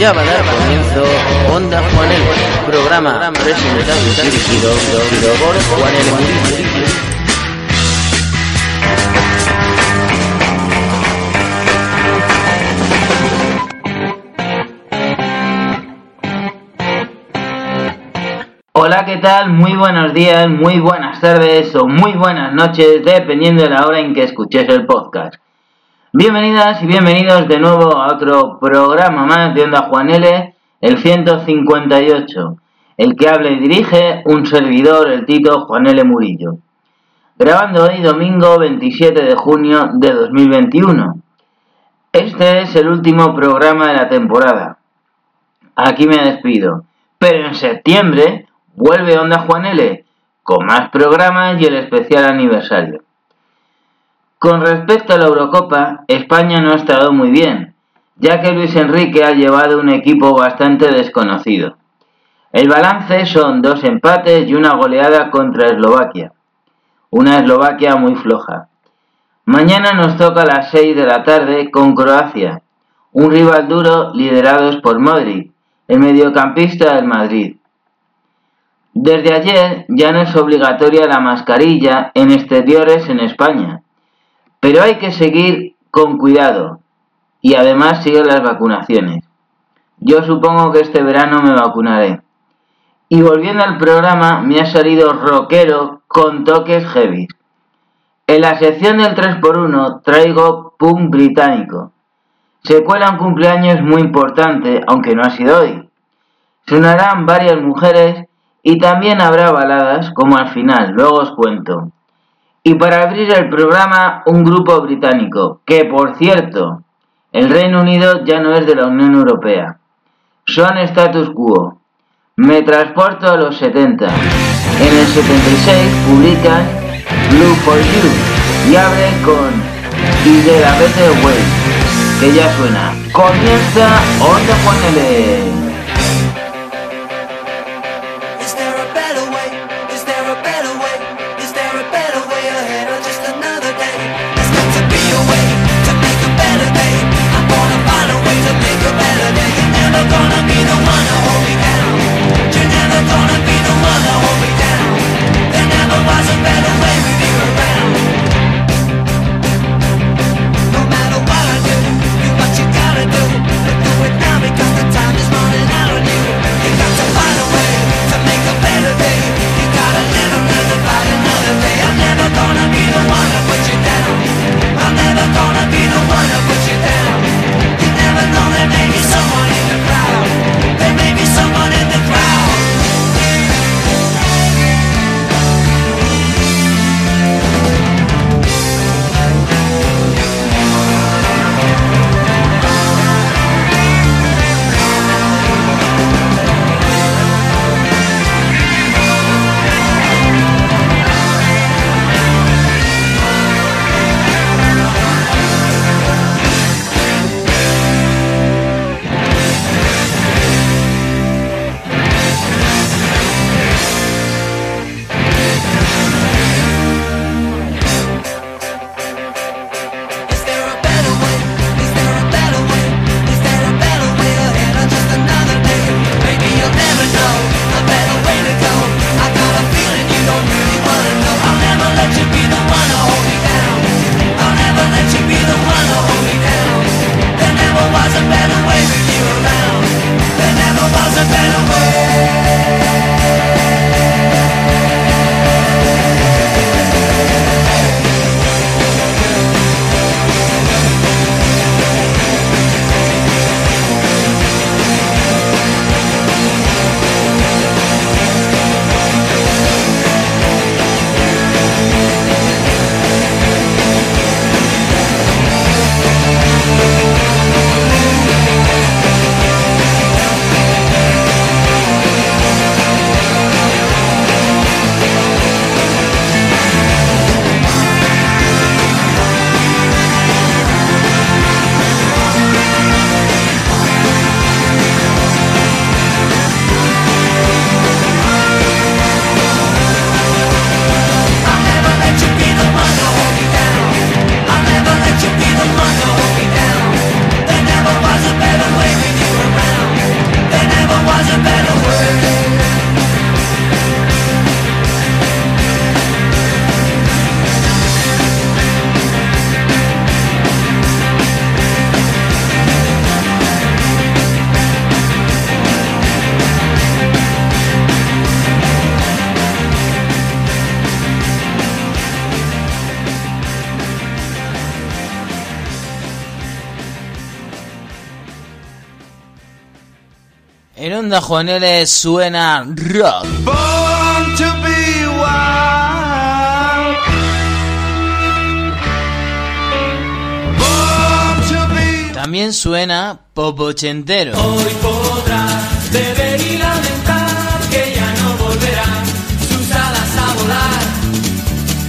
Ya va a dar comienzo Onda Juanel, programa presentado y dirigido por Juanel Murillo. Hola, ¿qué tal? Muy buenos días, muy buenas tardes o muy buenas noches, dependiendo de la hora en que escuches el podcast. Bienvenidas y bienvenidos de nuevo a otro programa más de Onda Juan L, el 158, el que habla y dirige un servidor, el Tito Juan L. Murillo. Grabando hoy domingo 27 de junio de 2021. Este es el último programa de la temporada. Aquí me despido. Pero en septiembre vuelve Onda Juan L, con más programas y el especial aniversario. Con respecto a la Eurocopa, España no ha estado muy bien, ya que Luis Enrique ha llevado un equipo bastante desconocido. El balance son dos empates y una goleada contra Eslovaquia. Una Eslovaquia muy floja. Mañana nos toca a las 6 de la tarde con Croacia, un rival duro liderados por Modric, el mediocampista del Madrid. Desde ayer ya no es obligatoria la mascarilla en exteriores en España, pero hay que seguir con cuidado y además seguir las vacunaciones. Yo supongo que este verano me vacunaré. Y volviendo al programa, me ha salido rockero con toques heavy. En la sección del 3x1 traigo punk británico. Se cuela un cumpleaños muy importante, aunque no ha sido hoy. Sonarán varias mujeres y también habrá baladas, como al final, luego os cuento. Y para abrir el programa, un grupo británico, que por cierto, el Reino Unido ya no es de la Unión Europea. Son status quo. Me transporto a los 70. En el 76 publican Blue for You y abre con Y de la Way, que ya suena. Comienza Onda Juanele. Juanele suena rock. Born to be wild. Born to be. También suena pop ochentero. Hoy podrás beber y lamentar que ya no volverán sus alas a volar.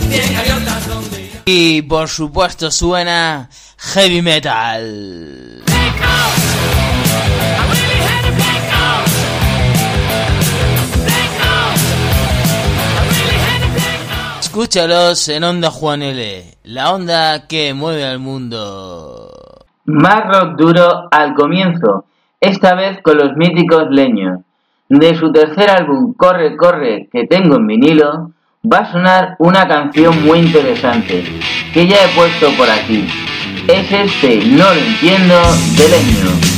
Bien gaviotas donde irán. Y por supuesto suena heavy metal. Escúchalos en Onda Juan L, la onda que mueve al mundo. Más rock duro al comienzo, esta vez con los míticos leños. De su tercer álbum Corre, corre, que tengo en vinilo, va a sonar una canción muy interesante, que ya he puesto por aquí. Es este No lo entiendo de leño.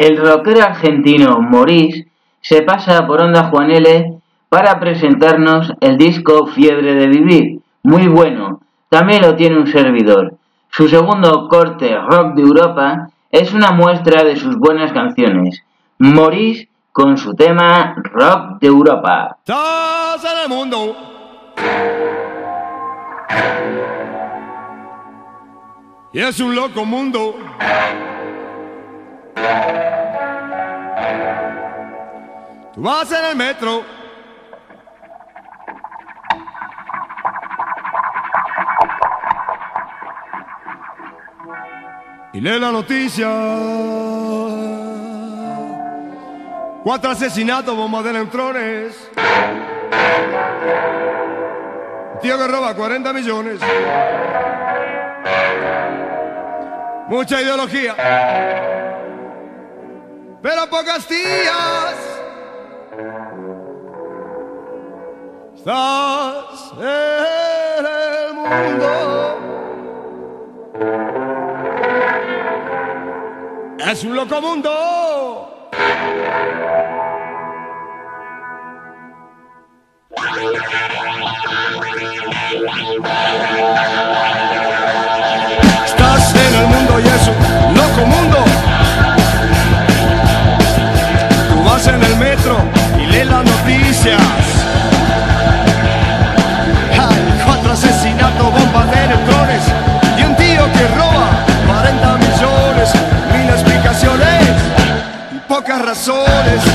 El rockero argentino Maurice se pasa por Onda Juan L para presentarnos el disco Fiebre de Vivir, muy bueno, también lo tiene un servidor. Su segundo corte, Rock de Europa, es una muestra de sus buenas canciones. Maurice con su tema Rock de Europa. Estás en el mundo Y es un loco mundo Tú vas en el metro. Y lee la noticia. Cuatro asesinatos, bombas de neutrones. Un tío que roba 40 millones. Mucha ideología pero pocos días estás en el mundo. Es un loco mundo. soul is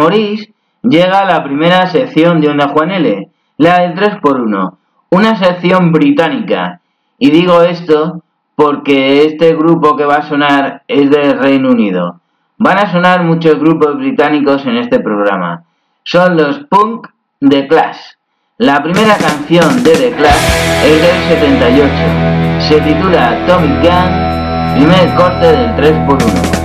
Morís llega a la primera sección de Onda Juaneles, la del 3x1, una sección británica. Y digo esto porque este grupo que va a sonar es del Reino Unido. Van a sonar muchos grupos británicos en este programa. Son los Punk de Clash. La primera canción de The Clash es del 78. Se titula Tommy Gun, primer corte del 3x1.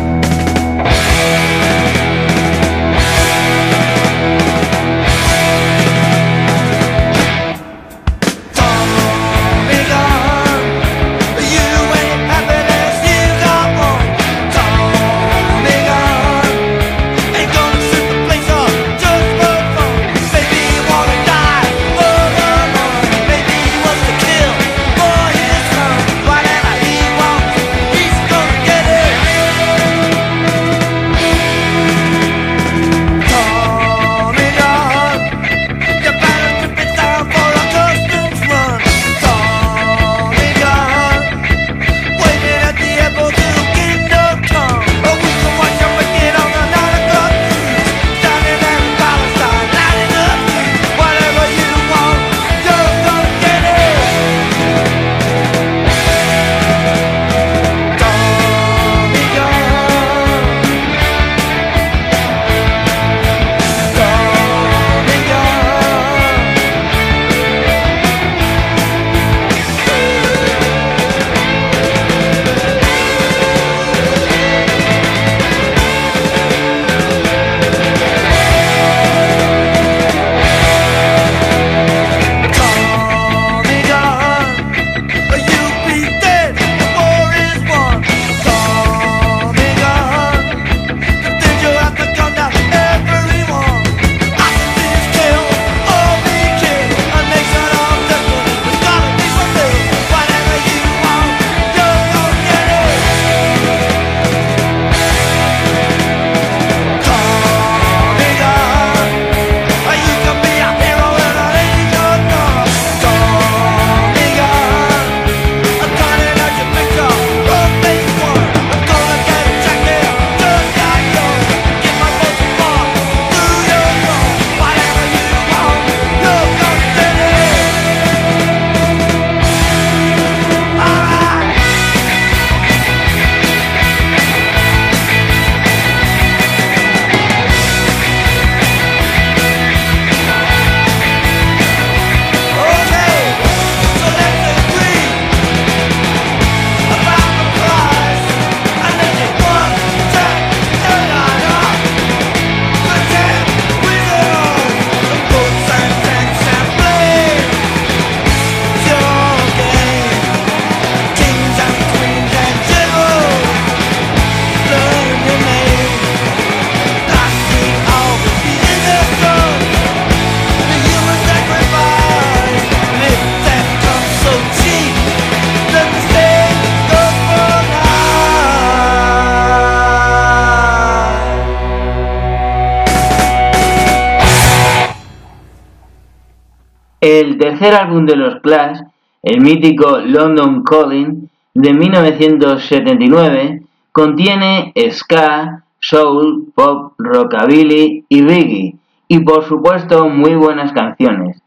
Tercer álbum de los Clash, el mítico London Calling de 1979, contiene ska, soul, pop, rockabilly y reggae, y por supuesto muy buenas canciones,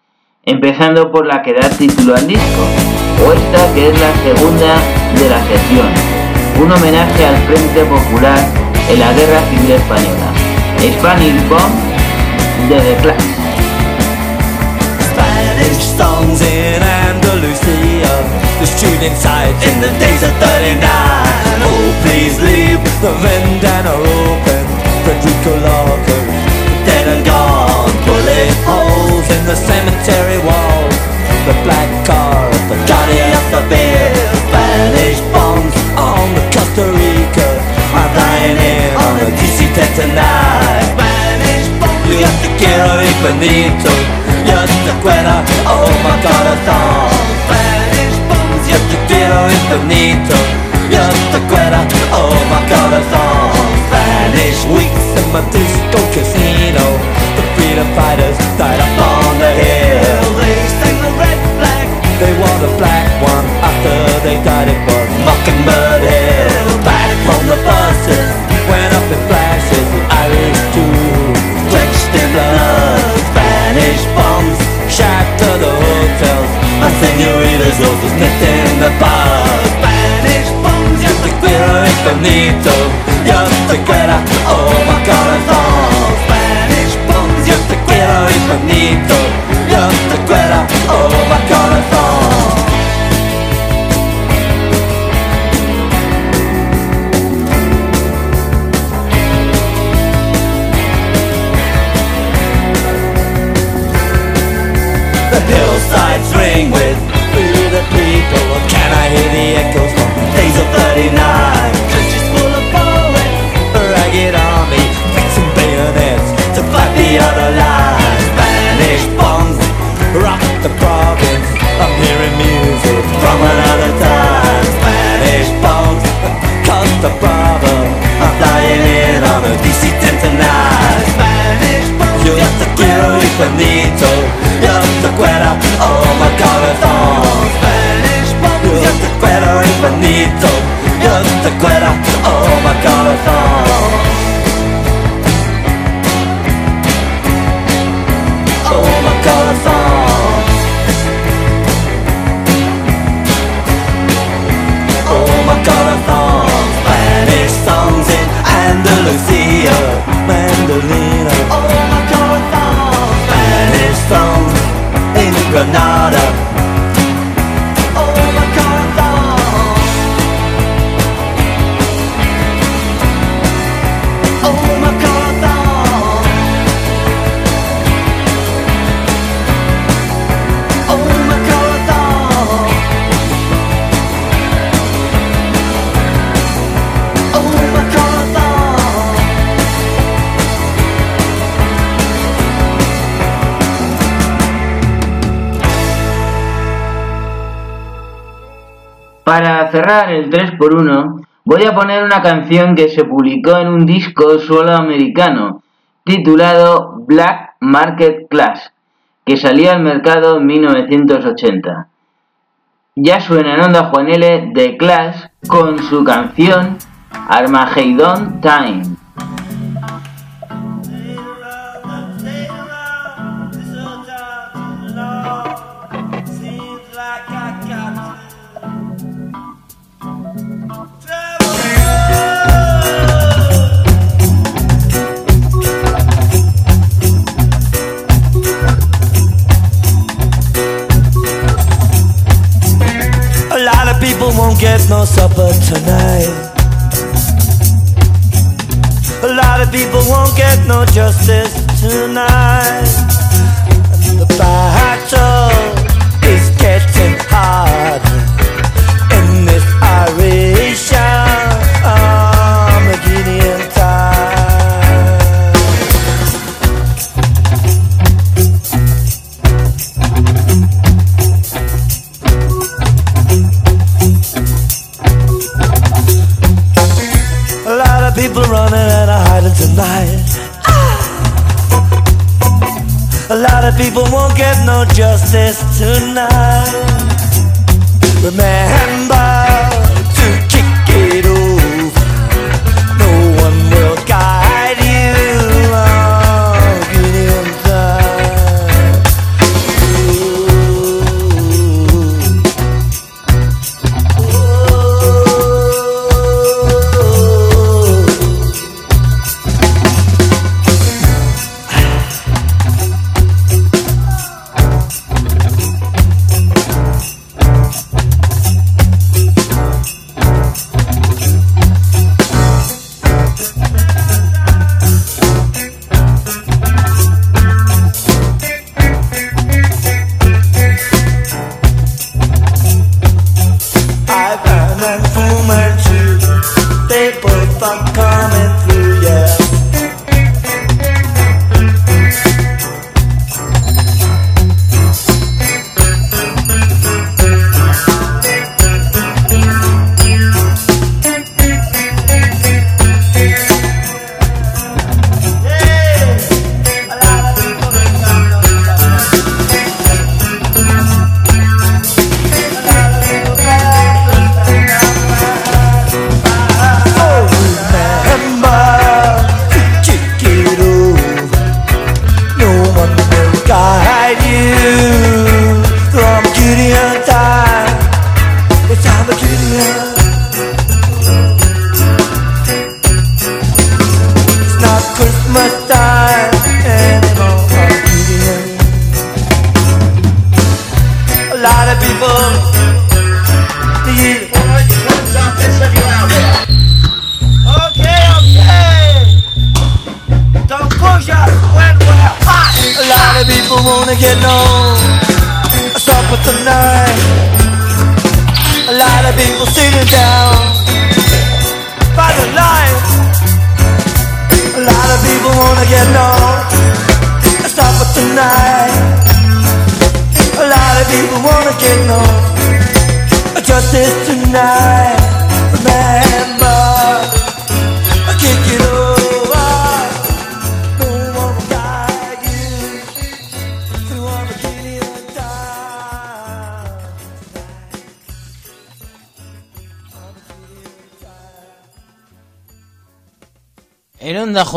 empezando por la que da título al disco, o esta que es la segunda de la sesión, un homenaje al Frente Popular en la Guerra Civil Española, Spanish Bomb de The Clash. Spanish songs in Andalusia. The shooting sides in the days of 39 Oh, please leave the vendana open. Federico Locker, dead and gone. Bullet holes in the cemetery wall. The black car, the Johnny of the beer. Spanish bombs on the Costa Rica. I'm flying in on a DC-10 tonight. Spanish bombs, you got the quiero y Benito Yo te acuerdo, oh my corazón oh, Spanish bombs, yo te quiero infinito. Yo te acuerdo, oh my corazón Spanish weeks in my disco casino The freedom fighters died up on the hill They sang the red flag. They wore the black one after they died it was Mockingbird Hill Back from the buses Went up in flashes The Irish nipped in the bar Spanish bombs Yo te quiero infinito Yo te quiero Oh my corazón. Yo te quiero infinito Yo te quiero Oh my corazón with. El 3x1, voy a poner una canción que se publicó en un disco solo americano, titulado Black Market Class, que salió al mercado en 1980. Ya suena en Onda Juanele de Clash con su canción Armageddon Time.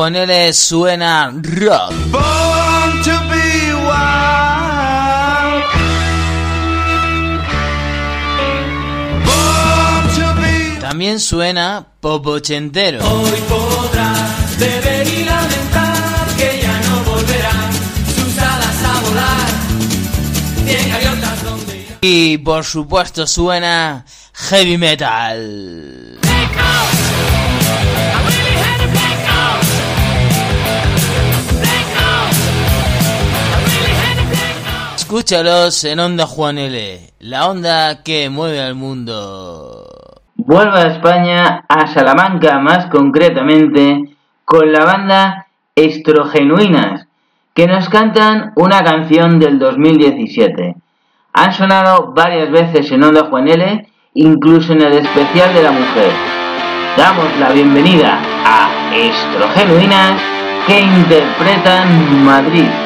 mojoneles suena rock. Born to be wild. Born to be... También suena popochentero. Hoy podrás beber y lamentar que ya no volverán sus alas a volar. Donde. Y por supuesto suena heavy metal. Escúchalos en Onda Juan L, la onda que mueve al mundo. Vuelvo a España, a Salamanca más concretamente, con la banda Estrogenuinas, que nos cantan una canción del 2017. Han sonado varias veces en Onda Juan L, incluso en el especial de la mujer. Damos la bienvenida a Estrogenuinas que interpretan Madrid.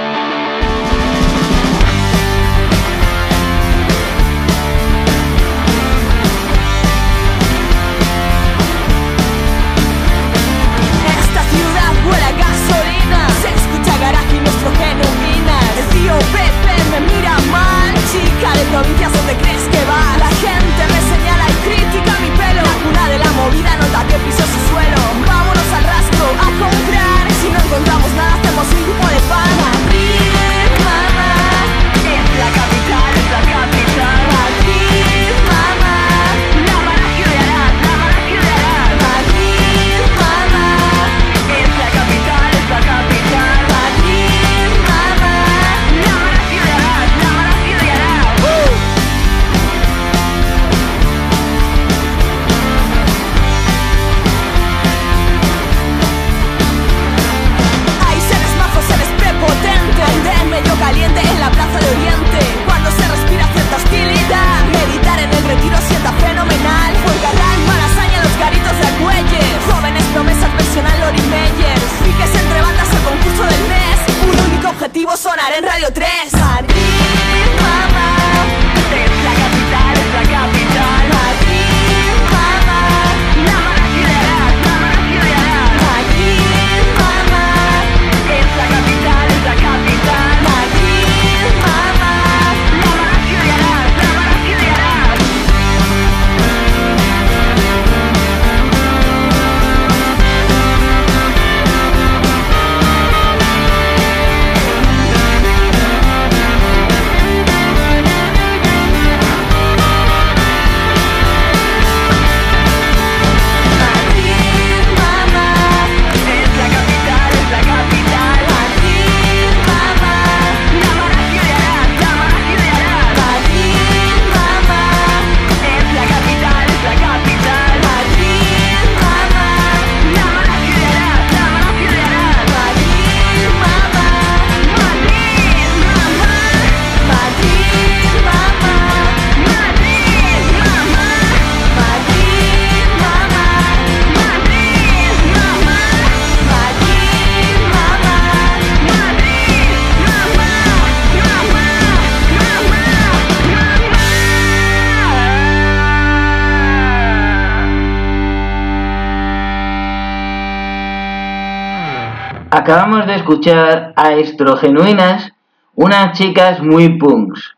Escuchar a Estrogenuinas, unas chicas muy punks.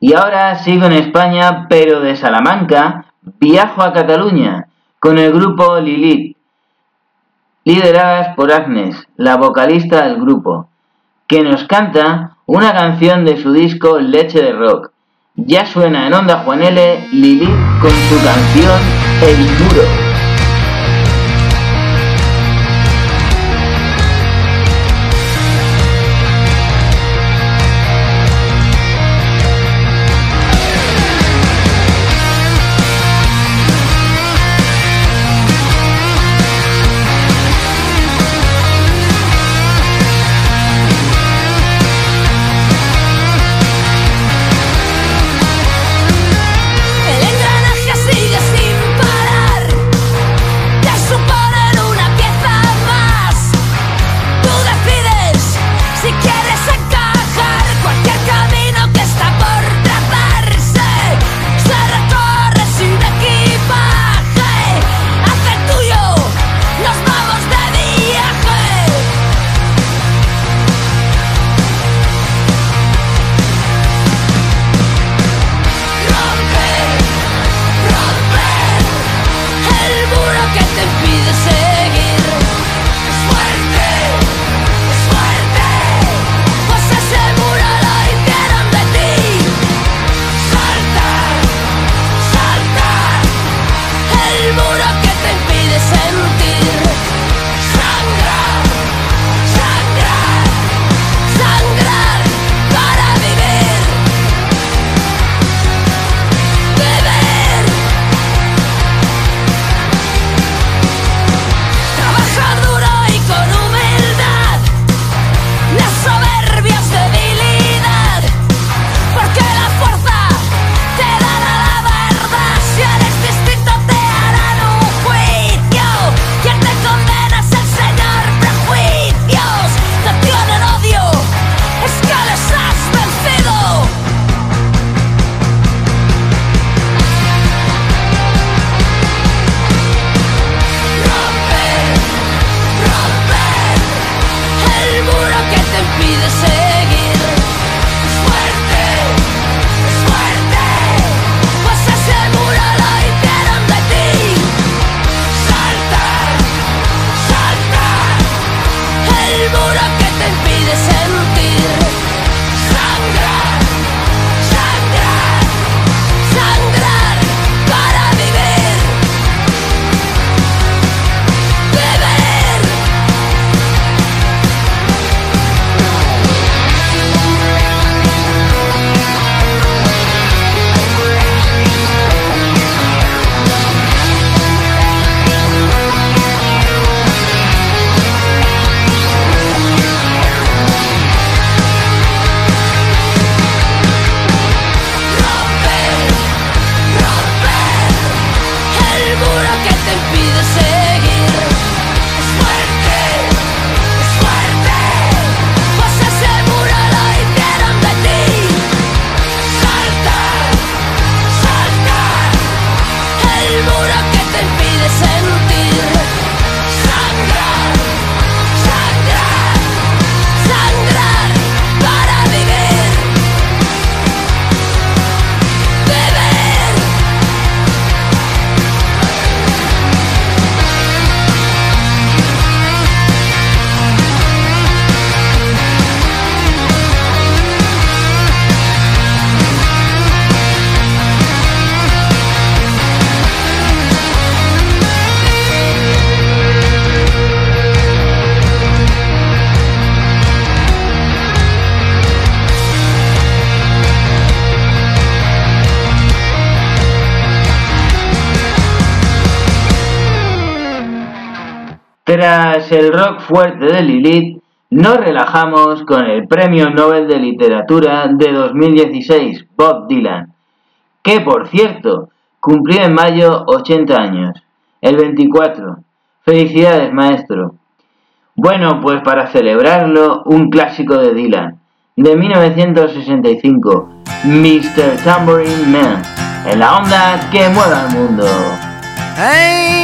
Y ahora sigo en España, pero de Salamanca, viajo a Cataluña con el grupo Lilith, lideradas por Agnes, la vocalista del grupo, que nos canta una canción de su disco Leche de Rock. Ya suena en Onda Juan L. Lilith con su canción El Muro. El rock fuerte de Lilith, nos relajamos con el Premio Nobel de Literatura de 2016, Bob Dylan, que por cierto cumplió en mayo 80 años, el 24. Felicidades, maestro. Bueno, pues para celebrarlo, un clásico de Dylan, de 1965, Mr. Tambourine Man, en la onda que mueve al mundo. Hey,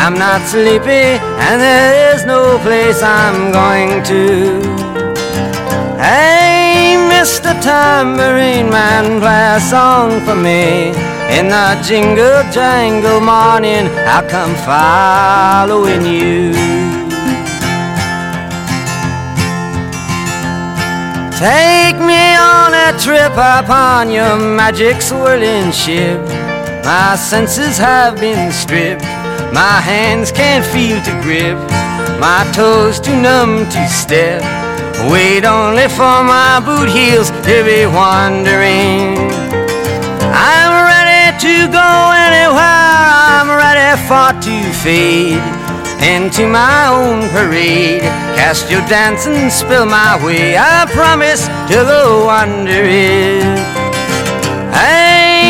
I'm not sleepy, and there is no place I'm going to. Hey, Mr. Tambourine Man, play a song for me. In the jingle jangle morning, I'll come following you. Take me on a trip upon your magic swirling ship. My senses have been stripped. My hands can't feel to grip. My toes too numb to step. Wait only for my boot heels to be wandering. I'm ready to go anywhere. I'm ready for to fade into my own parade. Cast your dance and spill my way. I promise to go under it. Hey,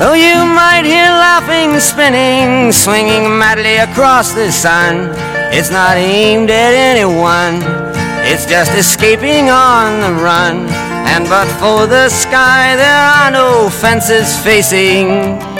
Though you might hear laughing, spinning, swinging madly across the sun, it's not aimed at anyone. It's just escaping on the run. And but for the sky, there are no fences facing.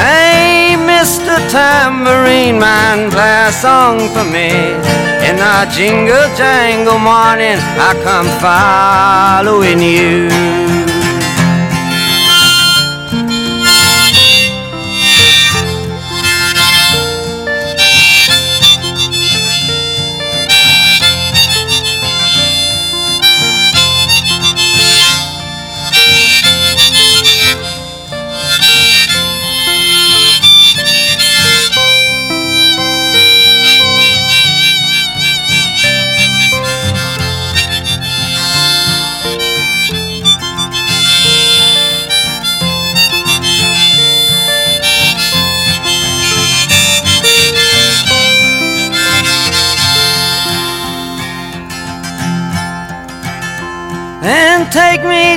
Hey, Mr. Tambourine Man, play a song for me. In the jingle jangle morning, I come following you.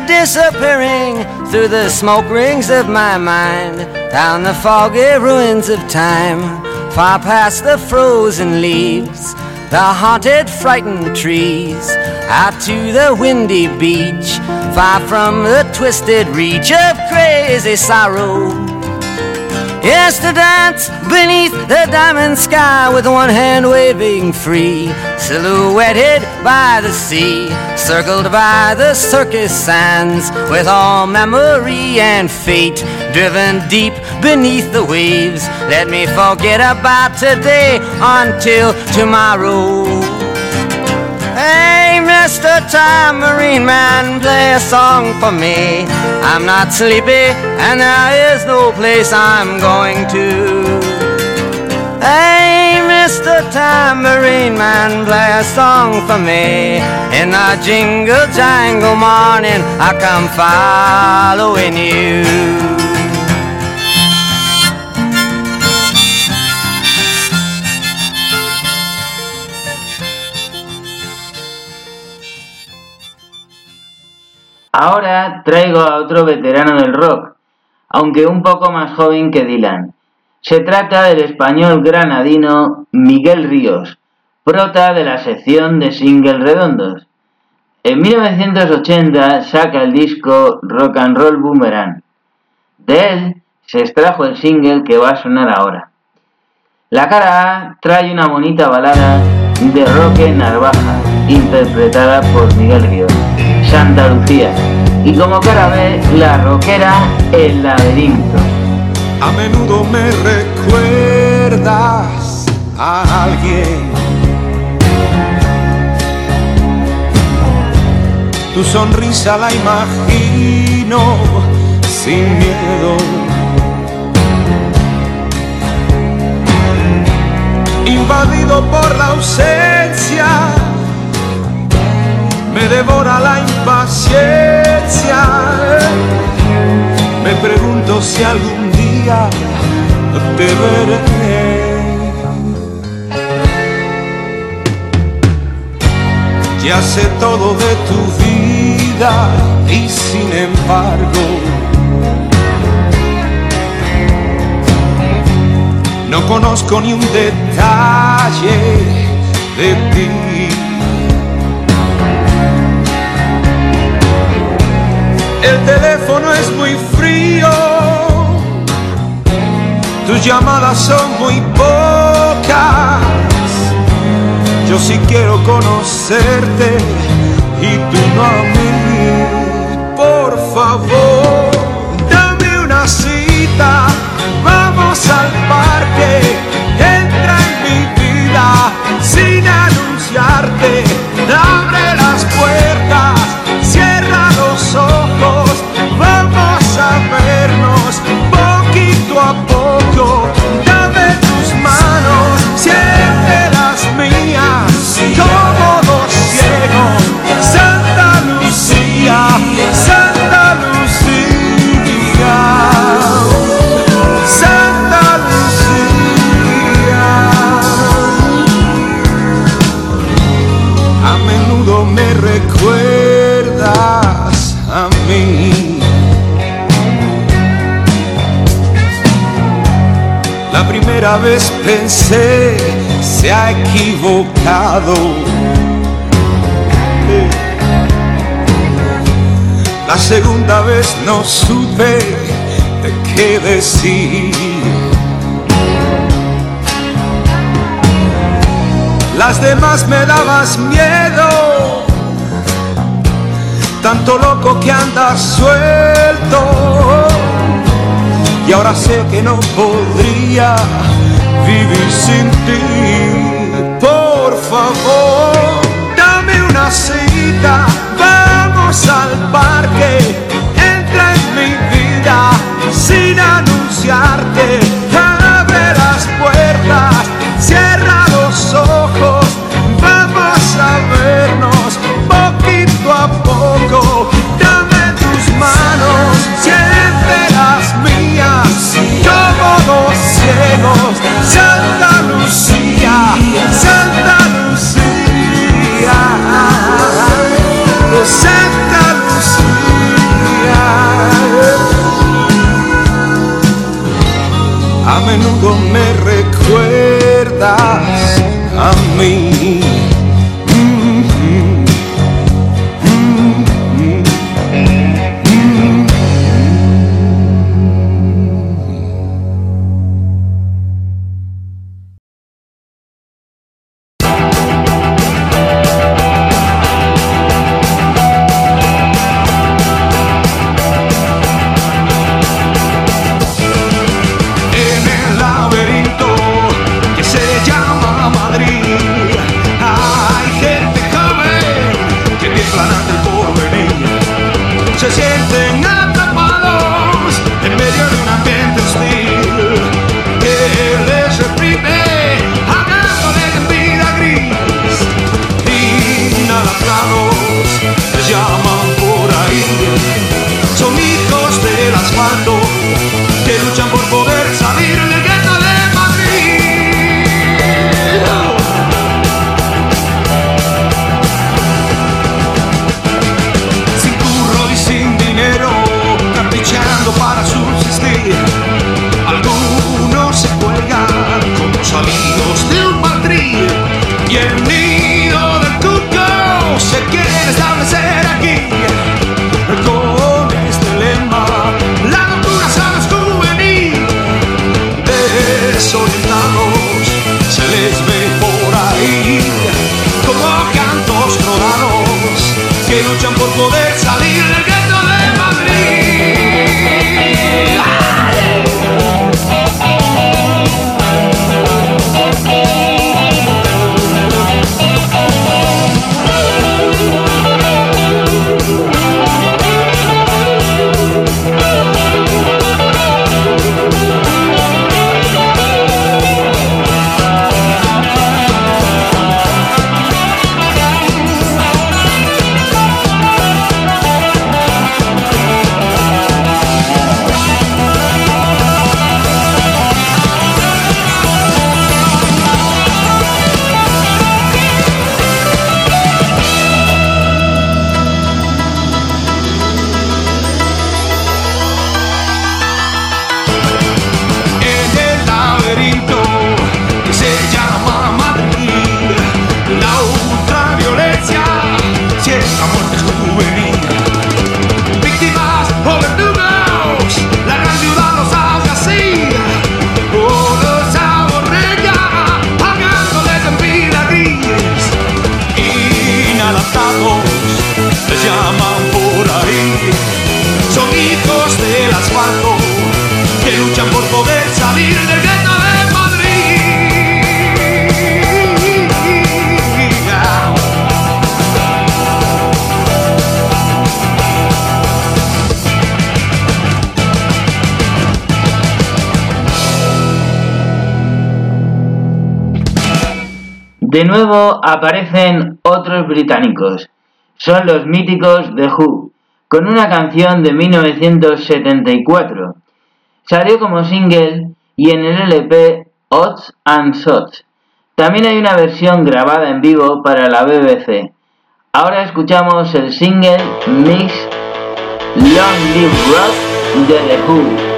Disappearing through the smoke rings of my mind, down the foggy ruins of time, far past the frozen leaves, the haunted, frightened trees, out to the windy beach, far from the twisted reach of crazy sorrow. Yes, to dance beneath the diamond sky with one hand waving free, silhouetted by the sea, circled by the circus sands, with all memory and fate driven deep beneath the waves. Let me forget about today until tomorrow. Hey, Mr. Tambourine Man, play a song for me. I'm not sleepy, and there is no place I'm going to. Hey, Mr. Tambourine Man, play a song for me. In the jingle jangle morning, I come following you. Ahora traigo a otro veterano del rock, aunque un poco más joven que Dylan. Se trata del español granadino Miguel Ríos, prota de la sección de singles redondos. En 1980 saca el disco Rock and Roll Boomerang. De él se extrajo el single que va a sonar ahora. La cara A trae una bonita balada de Roque Narvaja, interpretada por Miguel Ríos, Santa Lucía, y como cara B, la rockera El Laberinto. A menudo me recuerdas a alguien. Tu sonrisa la imagino sin miedo. Invadido por la ausencia, me devora la impaciencia. Me pregunto si algún día te veré. Ya sé todo de tu vida y sin embargo no conozco ni un detalle de ti. El teléfono es muy llamadas son muy pocas. Yo sí quiero conocerte y tú no a mí. Por favor, dame una cita, vamos al parque, entra en mi vida sin anunciarte, abre las puertas, primera vez pensé se ha equivocado. La segunda vez no supe de qué decir. Las demás me dabas miedo, tanto loco que andas suelto. Y ahora sé que no podría vivir sin ti. Por favor, dame una cita, vamos al parque, entra en mi vida sin anunciarte, desorientado. De nuevo aparecen otros británicos. Son los míticos The Who, con una canción de 1974. Salió como single y en el LP Odds and Sots. También hay una versión grabada en vivo para la BBC. Ahora escuchamos el single Mix Long Live Rock de The Who.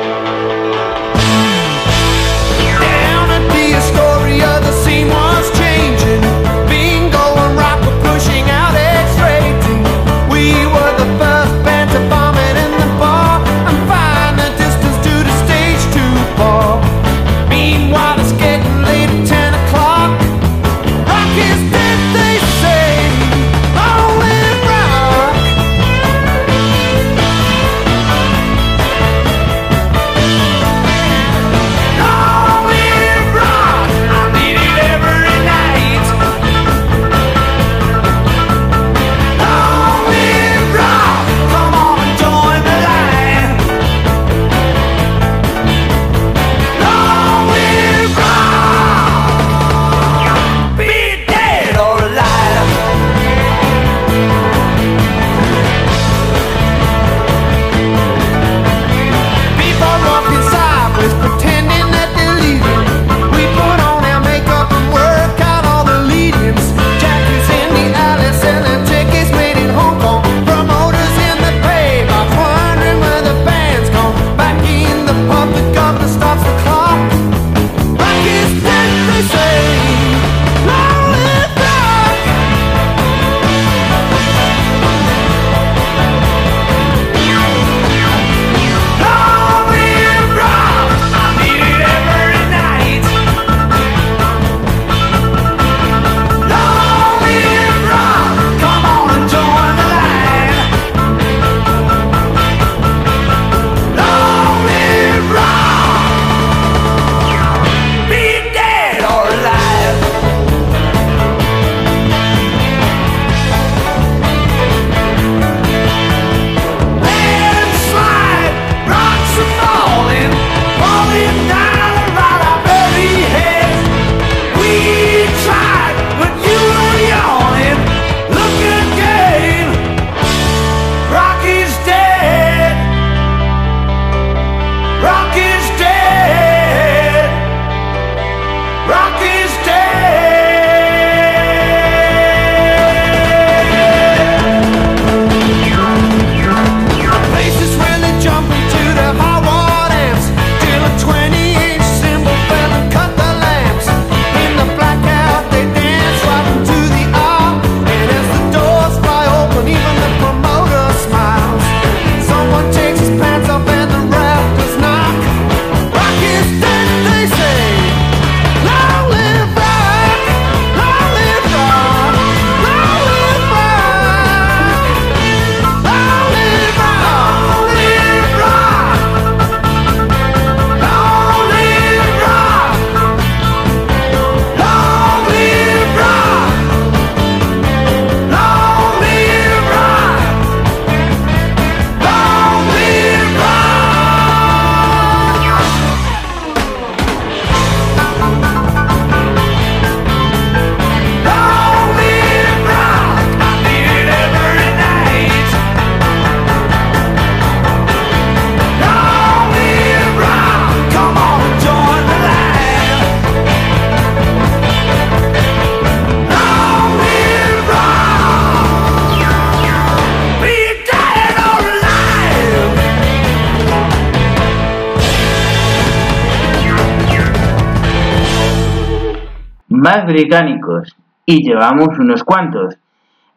más británicos, y llevamos unos cuantos.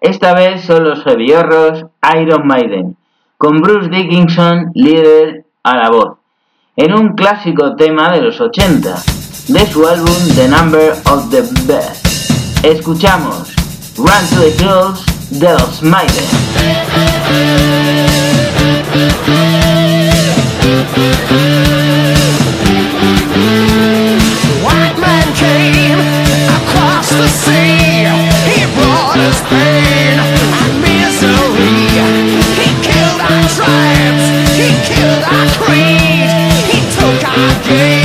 Esta vez son los Heviorros Iron Maiden, con Bruce Dickinson líder a la voz, en un clásico tema de los 80, de su álbum The Number of the Best. Escuchamos Run to the Hills de los Maiden. the sea. He brought us pain and misery. He killed our tribes. He killed our creed. He took our.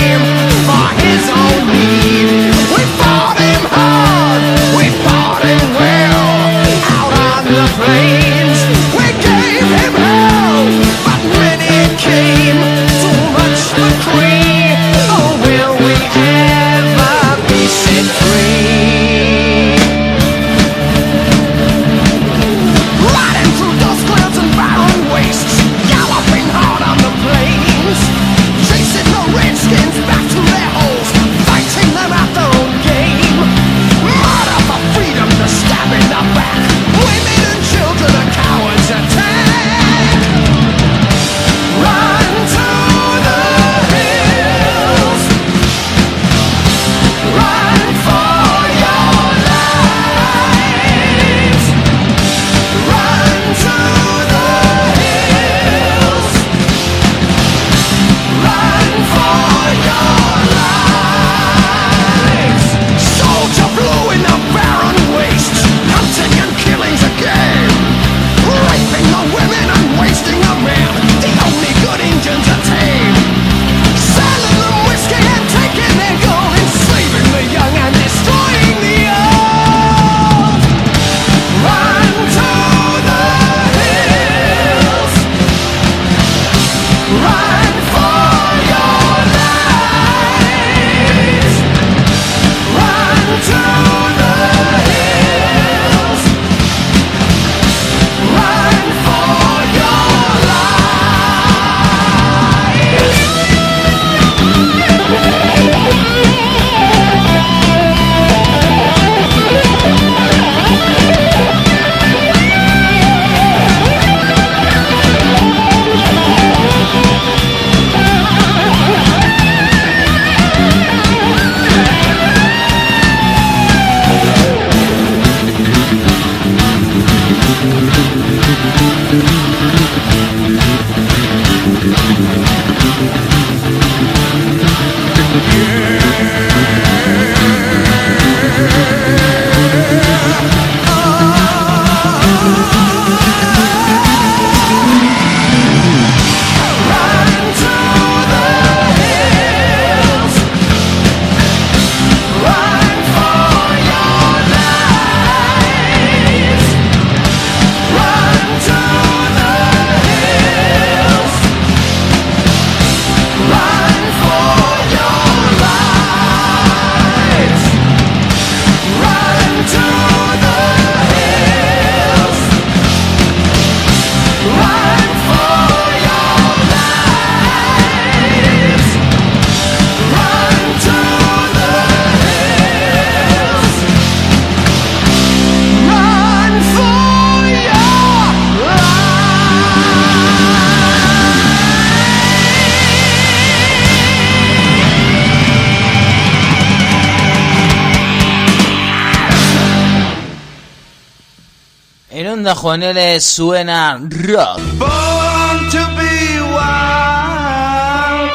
Juaneles suena rock. Born to be wild.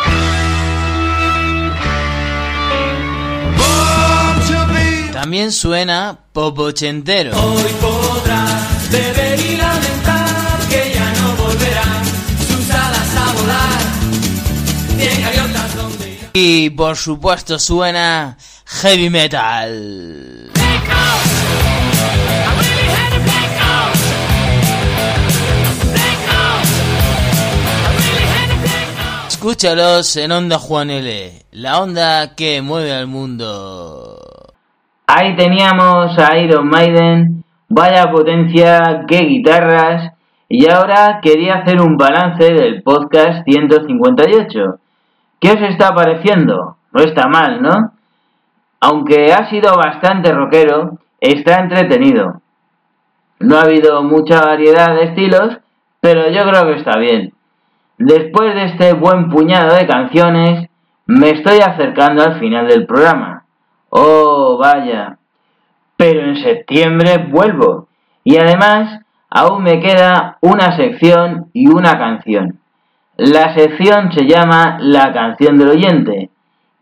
Born to be También suena pop ochentero. Hoy podrás beber y lamentar que ya no volverán sus alas a volar. Bien gaviotas donde irán. Y por supuesto suena heavy metal. Escúchalos en Onda Juan L, la onda que mueve al mundo. Ahí teníamos a Iron Maiden, vaya potencia, qué guitarras, y ahora quería hacer un balance del podcast 158. ¿Qué os está pareciendo? No está mal, ¿no? Aunque ha sido bastante rockero, está entretenido. No ha habido mucha variedad de estilos, pero yo creo que está bien. Después de este buen puñado de canciones, me estoy acercando al final del programa. Oh, vaya. Pero en septiembre vuelvo. Y además, aún me queda una sección y una canción. La sección se llama La canción del oyente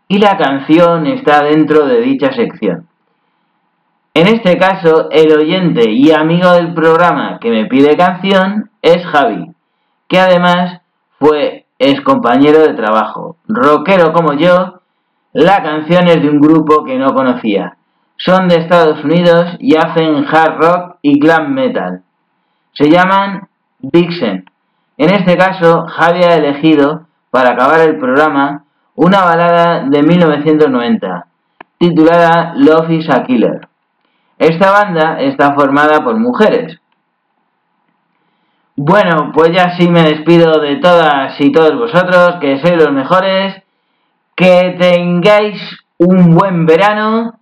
y la canción está dentro de dicha sección. En este caso, el oyente y amigo del programa que me pide canción es Javi, que además fue es compañero de trabajo. Rockero como yo, la canción es de un grupo que no conocía. Son de Estados Unidos y hacen hard rock y glam metal. Se llaman Vixen. En este caso, Javi ha elegido, para acabar el programa, una balada de 1990, titulada Love is a Killer. Esta banda está formada por mujeres. Bueno, pues ya sí me despido de todas y todos vosotros, que sois los mejores, que tengáis un buen verano.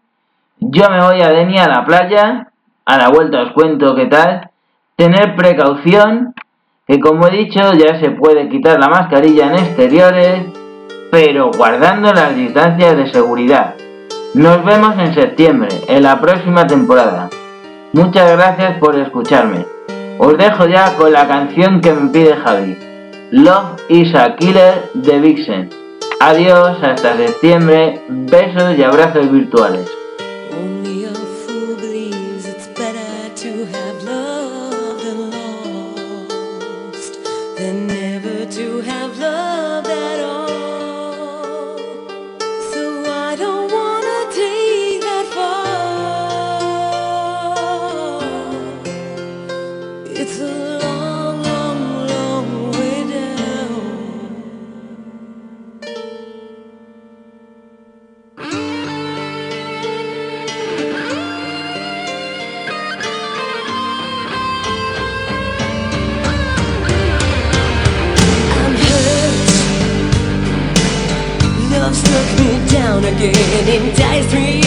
Yo me voy a Denia a la playa, a la vuelta os cuento qué tal. Tener precaución, que como he dicho ya se puede quitar la mascarilla en exteriores, pero guardando las distancias de seguridad. Nos vemos en septiembre, en la próxima temporada. Muchas gracias por escucharme. Os dejo ya con la canción que me pide Javi. Love is a Killer de Vixen. Adiós, hasta septiembre. Besos y abrazos virtuales. Down again, enticed me in